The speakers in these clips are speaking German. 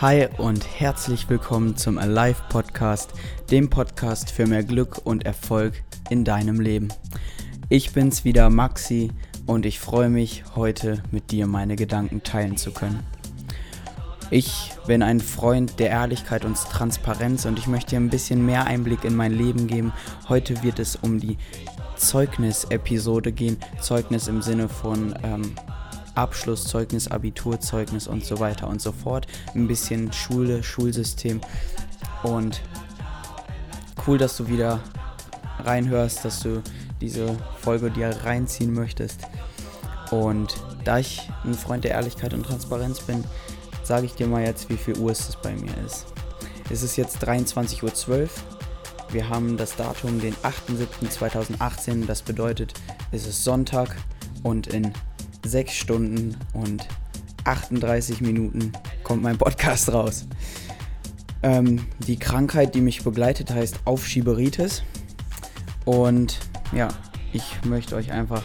Hi und herzlich willkommen zum Alive Podcast, dem Podcast für mehr Glück und Erfolg in deinem Leben. Ich bin's wieder, Maxi, und ich freue mich, heute mit dir meine Gedanken teilen zu können. Ich bin ein Freund der Ehrlichkeit und Transparenz und ich möchte dir ein bisschen mehr Einblick in mein Leben geben. Heute wird es um die Zeugnis-Episode gehen. Zeugnis im Sinne von ähm, Abschlusszeugnis, Abiturzeugnis und so weiter und so fort. Ein bisschen Schule, Schulsystem. Und cool, dass du wieder reinhörst, dass du diese Folge dir reinziehen möchtest. Und da ich ein Freund der Ehrlichkeit und Transparenz bin, sage ich dir mal jetzt, wie viel Uhr es bei mir ist. Es ist jetzt 23.12 Uhr. Wir haben das Datum den 8.7.2018. Das bedeutet, es ist Sonntag und in 6 Stunden und 38 Minuten kommt mein Podcast raus. Ähm, die Krankheit, die mich begleitet, heißt Aufschieberitis. Und ja, ich möchte euch einfach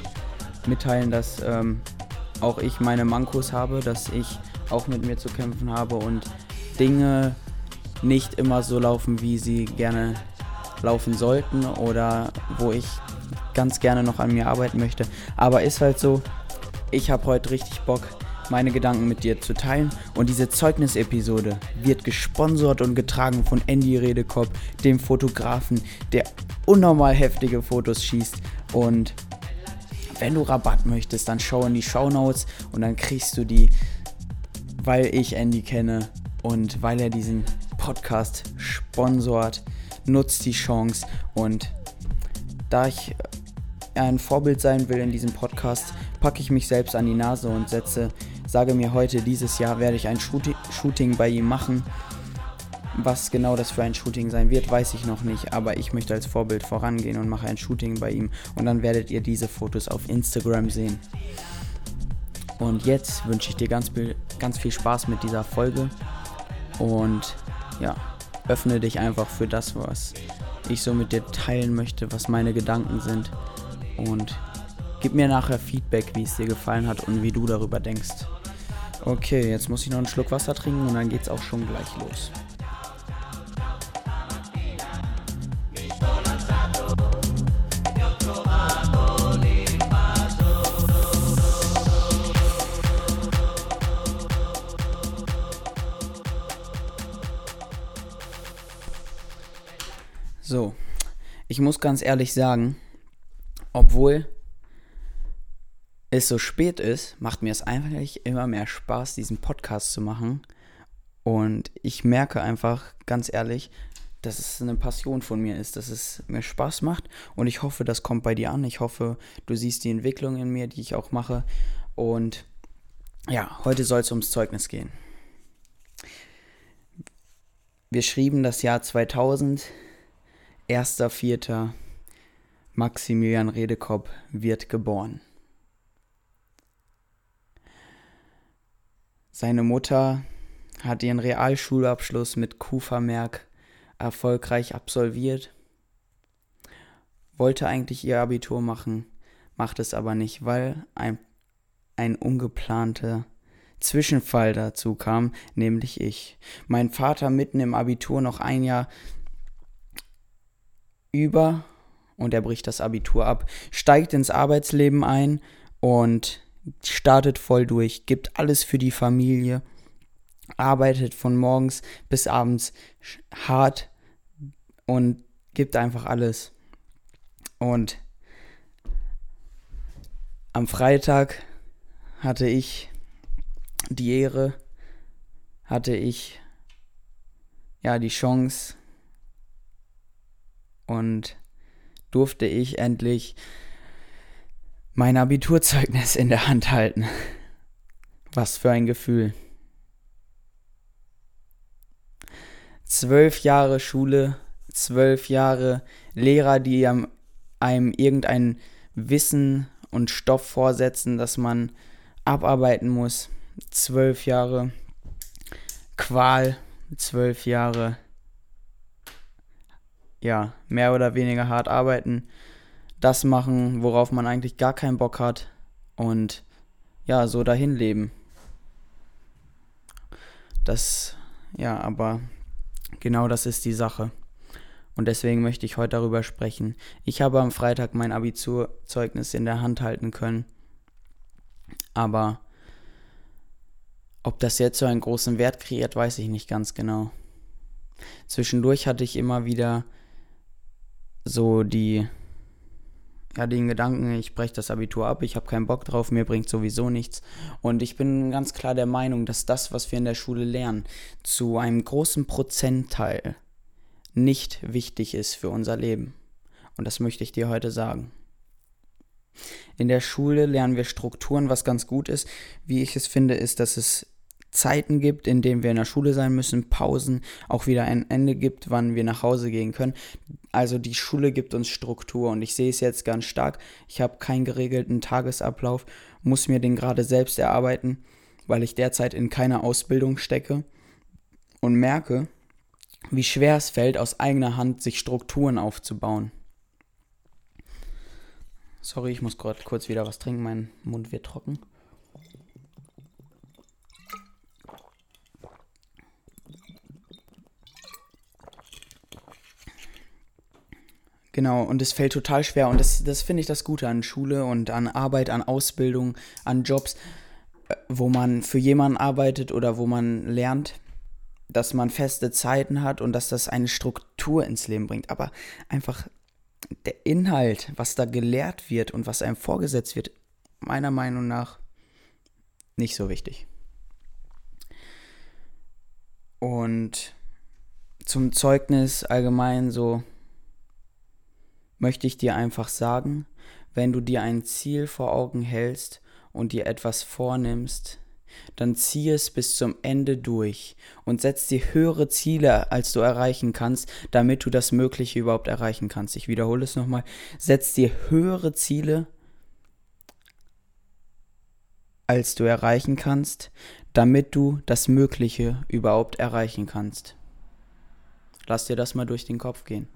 mitteilen, dass ähm, auch ich meine Mankos habe, dass ich auch mit mir zu kämpfen habe und Dinge nicht immer so laufen, wie sie gerne laufen sollten oder wo ich ganz gerne noch an mir arbeiten möchte. Aber ist halt so, ich habe heute richtig Bock, meine Gedanken mit dir zu teilen. Und diese Zeugnisepisode wird gesponsert und getragen von Andy Redekop, dem Fotografen, der unnormal heftige Fotos schießt. Und wenn du Rabatt möchtest, dann schau in die Show Notes und dann kriegst du die, weil ich Andy kenne und weil er diesen Podcast sponsort, nutzt die Chance und da ich ein Vorbild sein will in diesem Podcast, packe ich mich selbst an die Nase und setze, sage mir heute, dieses Jahr werde ich ein Shooting bei ihm machen. Was genau das für ein Shooting sein wird, weiß ich noch nicht, aber ich möchte als Vorbild vorangehen und mache ein Shooting bei ihm und dann werdet ihr diese Fotos auf Instagram sehen. Und jetzt wünsche ich dir ganz, ganz viel Spaß mit dieser Folge und ja, öffne dich einfach für das, was ich so mit dir teilen möchte, was meine Gedanken sind und gib mir nachher Feedback, wie es dir gefallen hat und wie du darüber denkst. Okay, jetzt muss ich noch einen Schluck Wasser trinken und dann geht's auch schon gleich los. So, ich muss ganz ehrlich sagen, obwohl es so spät ist, macht mir es einfach immer mehr Spaß, diesen Podcast zu machen. Und ich merke einfach, ganz ehrlich, dass es eine Passion von mir ist, dass es mir Spaß macht. Und ich hoffe, das kommt bei dir an. Ich hoffe, du siehst die Entwicklung in mir, die ich auch mache. Und ja, heute soll es ums Zeugnis gehen. Wir schrieben das Jahr 2000, 1.4. Maximilian Redekopp wird geboren. Seine Mutter hat ihren Realschulabschluss mit Q-Vermerk erfolgreich absolviert, wollte eigentlich ihr Abitur machen, macht es aber nicht, weil ein, ein ungeplanter Zwischenfall dazu kam, nämlich ich. Mein Vater mitten im Abitur noch ein Jahr über und er bricht das Abitur ab, steigt ins Arbeitsleben ein und startet voll durch, gibt alles für die Familie, arbeitet von morgens bis abends hart und gibt einfach alles. Und am Freitag hatte ich die Ehre, hatte ich ja die Chance und durfte ich endlich mein Abiturzeugnis in der Hand halten. Was für ein Gefühl. Zwölf Jahre Schule, zwölf Jahre Lehrer, die einem irgendein Wissen und Stoff vorsetzen, dass man abarbeiten muss. Zwölf Jahre Qual, zwölf Jahre ja, mehr oder weniger hart arbeiten, das machen, worauf man eigentlich gar keinen Bock hat und ja, so dahin leben. Das Ja, aber genau das ist die Sache. Und deswegen möchte ich heute darüber sprechen. Ich habe am Freitag mein Abiturzeugnis in der Hand halten können. Aber ob das jetzt so einen großen Wert kreiert, weiß ich nicht ganz genau. Zwischendurch hatte ich immer wieder so die ja, den Gedanken, ich breche das Abitur ab, ich habe keinen Bock drauf, mir bringt sowieso nichts. Und ich bin ganz klar der Meinung, dass das, was wir in der Schule lernen, zu einem großen Prozentteil nicht wichtig ist für unser Leben. Und das möchte ich dir heute sagen. In der Schule lernen wir Strukturen, was ganz gut ist. Wie ich es finde, ist, dass es Zeiten gibt, in denen wir in der Schule sein müssen, Pausen, auch wieder ein Ende gibt, wann wir nach Hause gehen können. Also die Schule gibt uns Struktur und ich sehe es jetzt ganz stark. Ich habe keinen geregelten Tagesablauf, muss mir den gerade selbst erarbeiten, weil ich derzeit in keiner Ausbildung stecke und merke, wie schwer es fällt, aus eigener Hand sich Strukturen aufzubauen. Sorry, ich muss gerade kurz wieder was trinken, mein Mund wird trocken. Genau, und es fällt total schwer. Und das, das finde ich das Gute an Schule und an Arbeit, an Ausbildung, an Jobs, äh, wo man für jemanden arbeitet oder wo man lernt, dass man feste Zeiten hat und dass das eine Struktur ins Leben bringt. Aber einfach der Inhalt, was da gelehrt wird und was einem vorgesetzt wird, meiner Meinung nach nicht so wichtig. Und zum Zeugnis allgemein so möchte ich dir einfach sagen, wenn du dir ein Ziel vor Augen hältst und dir etwas vornimmst, dann zieh es bis zum Ende durch und setz dir höhere Ziele, als du erreichen kannst, damit du das Mögliche überhaupt erreichen kannst. Ich wiederhole es nochmal. Setz dir höhere Ziele, als du erreichen kannst, damit du das Mögliche überhaupt erreichen kannst. Lass dir das mal durch den Kopf gehen.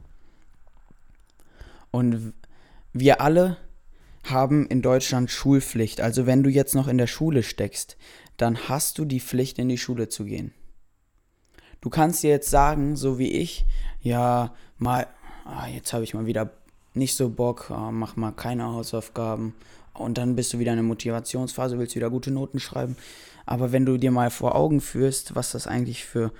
Und wir alle haben in Deutschland Schulpflicht. Also wenn du jetzt noch in der Schule steckst, dann hast du die Pflicht, in die Schule zu gehen. Du kannst dir jetzt sagen, so wie ich, ja, mal, ah, jetzt habe ich mal wieder nicht so Bock, ah, mach mal keine Hausaufgaben. Und dann bist du wieder in der Motivationsphase, willst wieder gute Noten schreiben. Aber wenn du dir mal vor Augen führst, was das eigentlich für,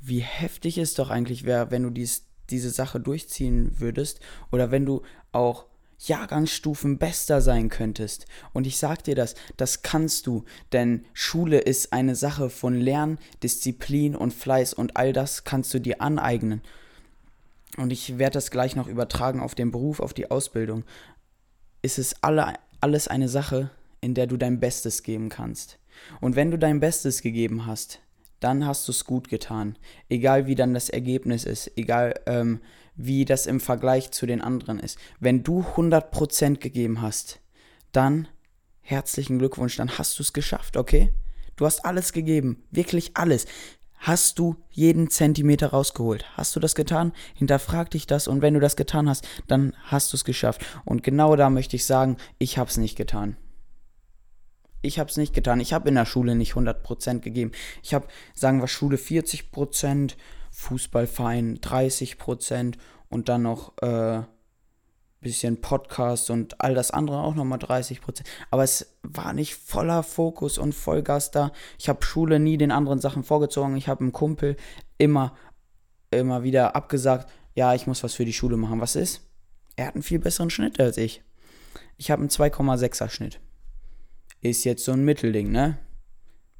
wie heftig es doch eigentlich wäre, wenn du dies diese Sache durchziehen würdest oder wenn du auch Jahrgangsstufen bester sein könntest. Und ich sag dir das, das kannst du, denn Schule ist eine Sache von Lernen, Disziplin und Fleiß und all das kannst du dir aneignen. Und ich werde das gleich noch übertragen auf den Beruf, auf die Ausbildung. Es ist alle, alles eine Sache, in der du dein Bestes geben kannst. Und wenn du dein Bestes gegeben hast, dann hast du es gut getan. Egal wie dann das Ergebnis ist, egal ähm, wie das im Vergleich zu den anderen ist. Wenn du 100% gegeben hast, dann herzlichen Glückwunsch, dann hast du es geschafft, okay? Du hast alles gegeben, wirklich alles. Hast du jeden Zentimeter rausgeholt? Hast du das getan? Hinterfrag dich das und wenn du das getan hast, dann hast du es geschafft. Und genau da möchte ich sagen, ich habe es nicht getan ich habe es nicht getan. Ich habe in der Schule nicht 100% gegeben. Ich habe, sagen wir, Schule 40%, Fußballverein 30% und dann noch äh, bisschen Podcast und all das andere auch nochmal 30%. Aber es war nicht voller Fokus und Vollgas da. Ich habe Schule nie den anderen Sachen vorgezogen. Ich habe einem Kumpel immer, immer wieder abgesagt, ja, ich muss was für die Schule machen. Was ist? Er hat einen viel besseren Schnitt als ich. Ich habe einen 2,6er Schnitt ist jetzt so ein Mittelding, ne?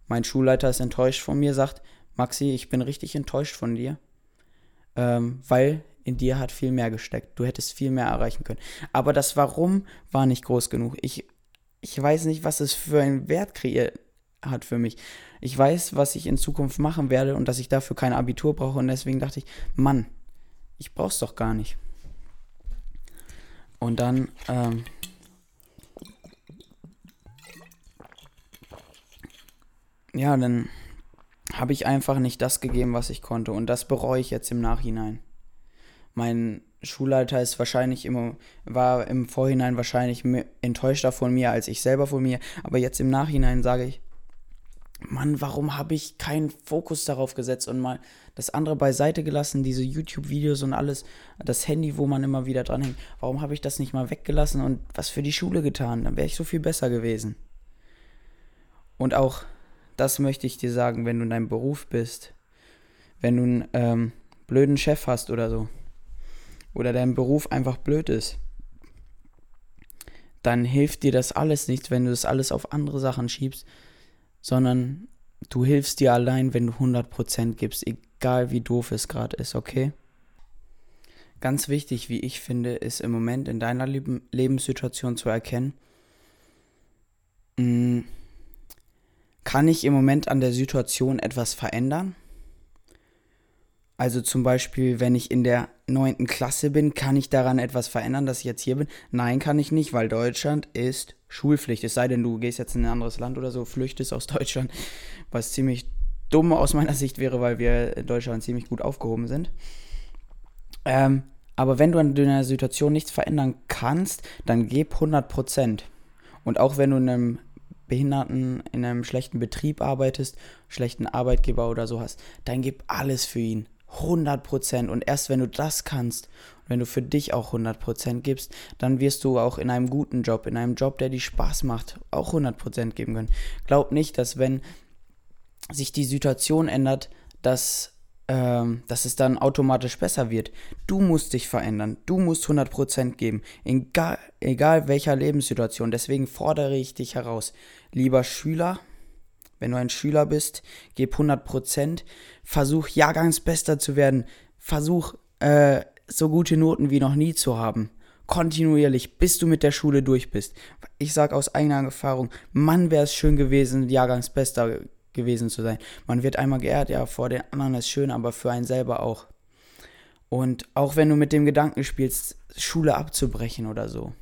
Mein Schulleiter ist enttäuscht von mir, sagt, Maxi, ich bin richtig enttäuscht von dir, ähm, weil in dir hat viel mehr gesteckt. Du hättest viel mehr erreichen können. Aber das Warum war nicht groß genug. Ich, ich weiß nicht, was es für einen Wert kreiert hat für mich. Ich weiß, was ich in Zukunft machen werde und dass ich dafür kein Abitur brauche und deswegen dachte ich, Mann, ich brauch's doch gar nicht. Und dann ähm, ja, dann habe ich einfach nicht das gegeben, was ich konnte. Und das bereue ich jetzt im Nachhinein. Mein Schulleiter ist wahrscheinlich immer, war im Vorhinein wahrscheinlich enttäuschter von mir als ich selber von mir. Aber jetzt im Nachhinein sage ich, Mann, warum habe ich keinen Fokus darauf gesetzt und mal das andere beiseite gelassen, diese YouTube-Videos und alles, das Handy, wo man immer wieder dran hängt. Warum habe ich das nicht mal weggelassen und was für die Schule getan? Dann wäre ich so viel besser gewesen. Und auch das möchte ich dir sagen, wenn du in deinem Beruf bist, wenn du einen ähm, blöden Chef hast oder so, oder dein Beruf einfach blöd ist, dann hilft dir das alles nicht, wenn du das alles auf andere Sachen schiebst, sondern du hilfst dir allein, wenn du 100% gibst, egal wie doof es gerade ist, okay? Ganz wichtig, wie ich finde, ist im Moment in deiner Leb Lebenssituation zu erkennen, mh, mm, kann ich im Moment an der Situation etwas verändern? Also zum Beispiel, wenn ich in der neunten Klasse bin, kann ich daran etwas verändern, dass ich jetzt hier bin? Nein, kann ich nicht, weil Deutschland ist Schulpflicht. Es sei denn, du gehst jetzt in ein anderes Land oder so, flüchtest aus Deutschland, was ziemlich dumm aus meiner Sicht wäre, weil wir in Deutschland ziemlich gut aufgehoben sind. Ähm, aber wenn du an deiner Situation nichts verändern kannst, dann gib 100%. Und auch wenn du in einem Behinderten, in einem schlechten Betrieb arbeitest, schlechten Arbeitgeber oder so hast, dann gib alles für ihn. 100% Und erst wenn du das kannst, wenn du für dich auch 100% gibst, dann wirst du auch in einem guten Job, in einem Job, der dir Spaß macht, auch 100% geben können. Glaub nicht, dass wenn sich die Situation ändert, dass, ähm, dass es dann automatisch besser wird. Du musst dich verändern. Du musst 100% geben. Egal, egal welcher Lebenssituation. Deswegen fordere ich dich heraus. Lieber Schüler, wenn du ein Schüler bist, gib 100%, versuch Jahrgangsbester zu werden, versuch äh, so gute Noten wie noch nie zu haben. Kontinuierlich, bis du mit der Schule durch bist. Ich sage aus eigener Erfahrung, Mann, wäre es schön gewesen, Jahrgangsbester gewesen zu sein. Man wird einmal geehrt, ja, vor den anderen ist schön, aber für einen selber auch. Und auch wenn du mit dem Gedanken spielst, Schule abzubrechen oder so,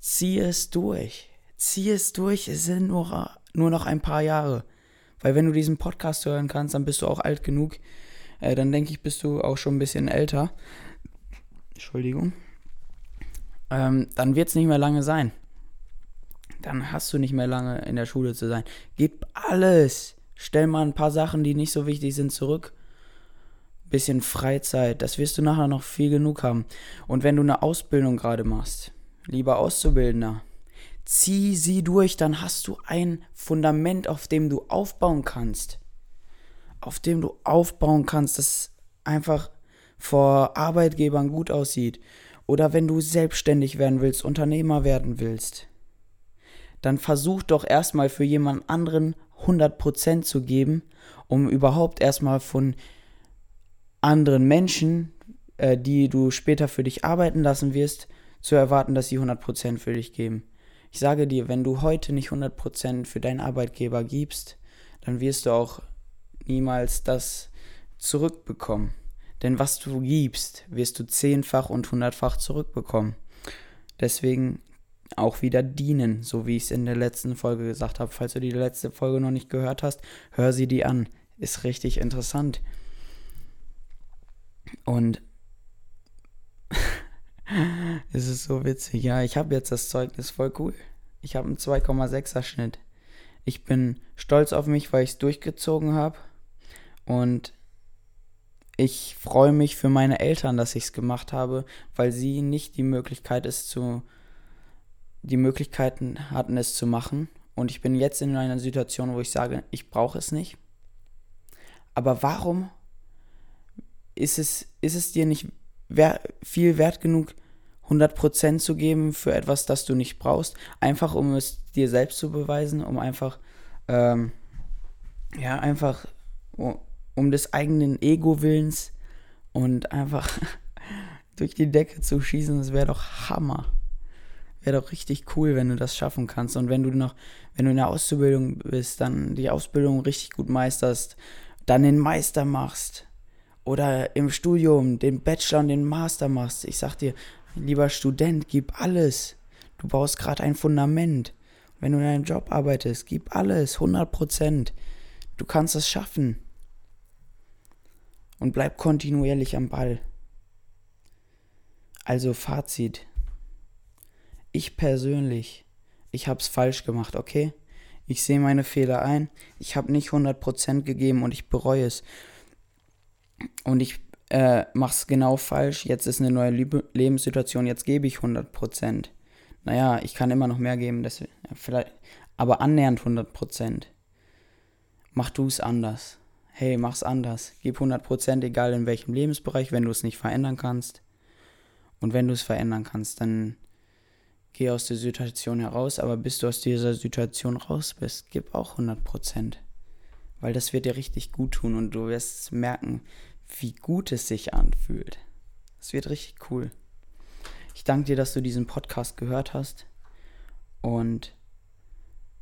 zieh es durch. Zieh es durch, es sind nur nur noch ein paar Jahre. Weil wenn du diesen Podcast hören kannst, dann bist du auch alt genug. Äh, dann denke ich, bist du auch schon ein bisschen älter. Entschuldigung. Ähm, dann wird es nicht mehr lange sein. Dann hast du nicht mehr lange in der Schule zu sein. Gib alles. Stell mal ein paar Sachen, die nicht so wichtig sind, zurück. Bisschen Freizeit. Das wirst du nachher noch viel genug haben. Und wenn du eine Ausbildung gerade machst, lieber Auszubildender, Zieh sie durch, dann hast du ein Fundament, auf dem du aufbauen kannst. Auf dem du aufbauen kannst, das einfach vor Arbeitgebern gut aussieht. Oder wenn du selbstständig werden willst, Unternehmer werden willst. Dann versuch doch erstmal für jemand anderen 100% zu geben, um überhaupt erstmal von anderen Menschen, äh, die du später für dich arbeiten lassen wirst, zu erwarten, dass sie 100% für dich geben. Ich sage dir, wenn du heute nicht 100% für deinen Arbeitgeber gibst, dann wirst du auch niemals das zurückbekommen. Denn was du gibst, wirst du zehnfach und hundertfach zurückbekommen. Deswegen auch wieder dienen, so wie ich es in der letzten Folge gesagt habe. Falls du die letzte Folge noch nicht gehört hast, hör sie dir an. Ist richtig interessant. Und es ist so witzig. Ja, ich habe jetzt das Zeugnis voll cool. Ich habe einen 2,6er Schnitt. Ich bin stolz auf mich, weil ich es durchgezogen habe. Und ich freue mich für meine Eltern, dass ich es gemacht habe, weil sie nicht die Möglichkeit es zu die Möglichkeiten hatten es zu machen und ich bin jetzt in einer Situation, wo ich sage, ich brauche es nicht. Aber warum ist es ist es dir nicht wer viel wert genug 100% zu geben für etwas, das du nicht brauchst, einfach um es dir selbst zu beweisen, um einfach, ähm, ja, einfach um, um des eigenen Ego-Willens und einfach durch die Decke zu schießen, das wäre doch Hammer. Wäre doch richtig cool, wenn du das schaffen kannst. Und wenn du noch, wenn du in der Auszubildung bist, dann die Ausbildung richtig gut meisterst, dann den Meister machst. Oder im Studium den Bachelor und den Master machst. Ich sag dir, Lieber Student, gib alles. Du baust gerade ein Fundament. Wenn du in deinem Job arbeitest, gib alles, 100 Prozent. Du kannst es schaffen. Und bleib kontinuierlich am Ball. Also Fazit. Ich persönlich, ich hab's falsch gemacht, okay? Ich sehe meine Fehler ein. Ich habe nicht 100% gegeben und ich bereue es. Und ich äh, mache es genau falsch. Jetzt ist eine neue Liebe Lebenssituation. Jetzt gebe ich 100%. Naja, ich kann immer noch mehr geben. Das, vielleicht, aber annähernd 100%. Mach du es anders. Hey, mach's anders. Gib 100%, egal in welchem Lebensbereich, wenn du es nicht verändern kannst. Und wenn du es verändern kannst, dann geh aus der Situation heraus, aber bis du aus dieser Situation raus bist, gib auch 100%. Weil das wird dir richtig gut tun und du wirst merken, wie gut es sich anfühlt. Es wird richtig cool. Ich danke dir, dass du diesen Podcast gehört hast und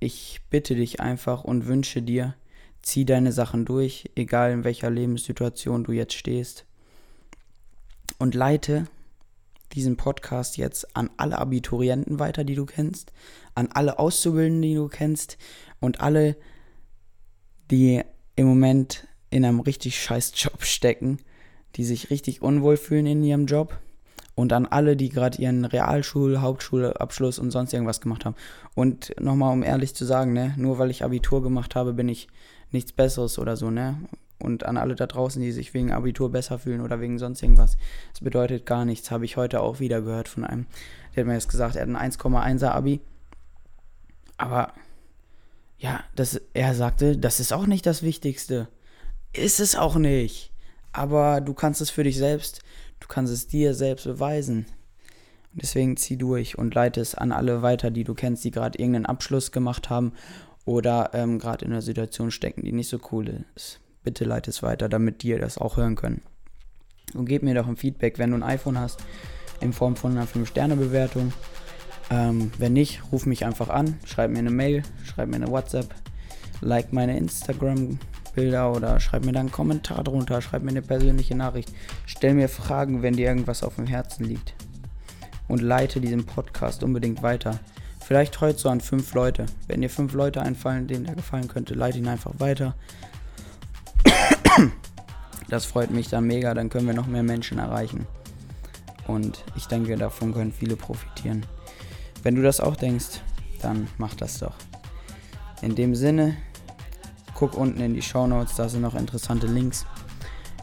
ich bitte dich einfach und wünsche dir, zieh deine Sachen durch, egal in welcher Lebenssituation du jetzt stehst und leite diesen Podcast jetzt an alle Abiturienten weiter, die du kennst, an alle Auszubildenden, die du kennst und alle, die im Moment in einem richtig scheiß Job stecken, die sich richtig unwohl fühlen in ihrem Job und an alle, die gerade ihren Realschul-, Hauptschulabschluss und sonst irgendwas gemacht haben. Und nochmal, um ehrlich zu sagen, ne, nur weil ich Abitur gemacht habe, bin ich nichts Besseres oder so, ne? Und an alle da draußen, die sich wegen Abitur besser fühlen oder wegen sonst irgendwas. Das bedeutet gar nichts, habe ich heute auch wieder gehört von einem. Der hat mir jetzt gesagt, er hat ein 1,1er Abi. Aber ja, das, er sagte, das ist auch nicht das Wichtigste. Ist es auch nicht. Aber du kannst es für dich selbst, du kannst es dir selbst beweisen. Deswegen zieh durch und leite es an alle weiter, die du kennst, die gerade irgendeinen Abschluss gemacht haben oder ähm, gerade in einer Situation stecken, die nicht so cool ist bitte leite es weiter, damit die das auch hören können. Und gib mir doch ein Feedback, wenn du ein iPhone hast, in Form von einer 5-Sterne-Bewertung. Ähm, wenn nicht, ruf mich einfach an, schreib mir eine Mail, schreib mir eine WhatsApp, like meine Instagram-Bilder oder schreib mir dann einen Kommentar drunter, schreib mir eine persönliche Nachricht. Stell mir Fragen, wenn dir irgendwas auf dem Herzen liegt. Und leite diesen Podcast unbedingt weiter. Vielleicht heute so an fünf Leute. Wenn dir fünf Leute einfallen, denen der gefallen könnte, leite ihn einfach weiter. Das freut mich dann mega, dann können wir noch mehr Menschen erreichen. Und ich denke, davon können viele profitieren. Wenn du das auch denkst, dann mach das doch. In dem Sinne, guck unten in die Show Notes, da sind noch interessante Links.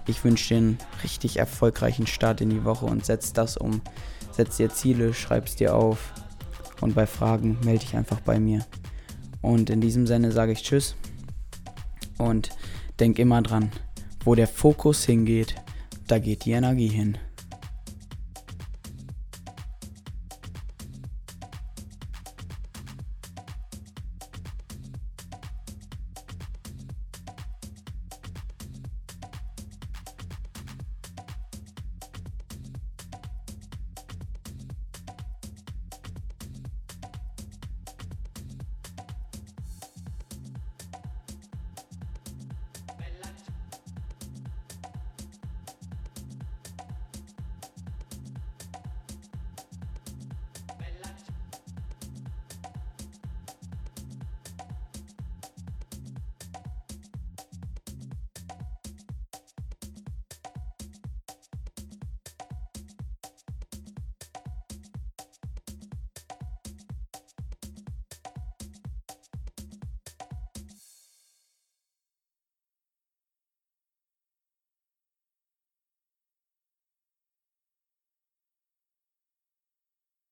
Ich wünsche dir einen richtig erfolgreichen Start in die Woche und setz das um. Setz dir Ziele, schreib es dir auf und bei Fragen melde dich einfach bei mir. Und in diesem Sinne sage ich Tschüss und denk immer dran, wo der Fokus hingeht, da geht die Energie hin.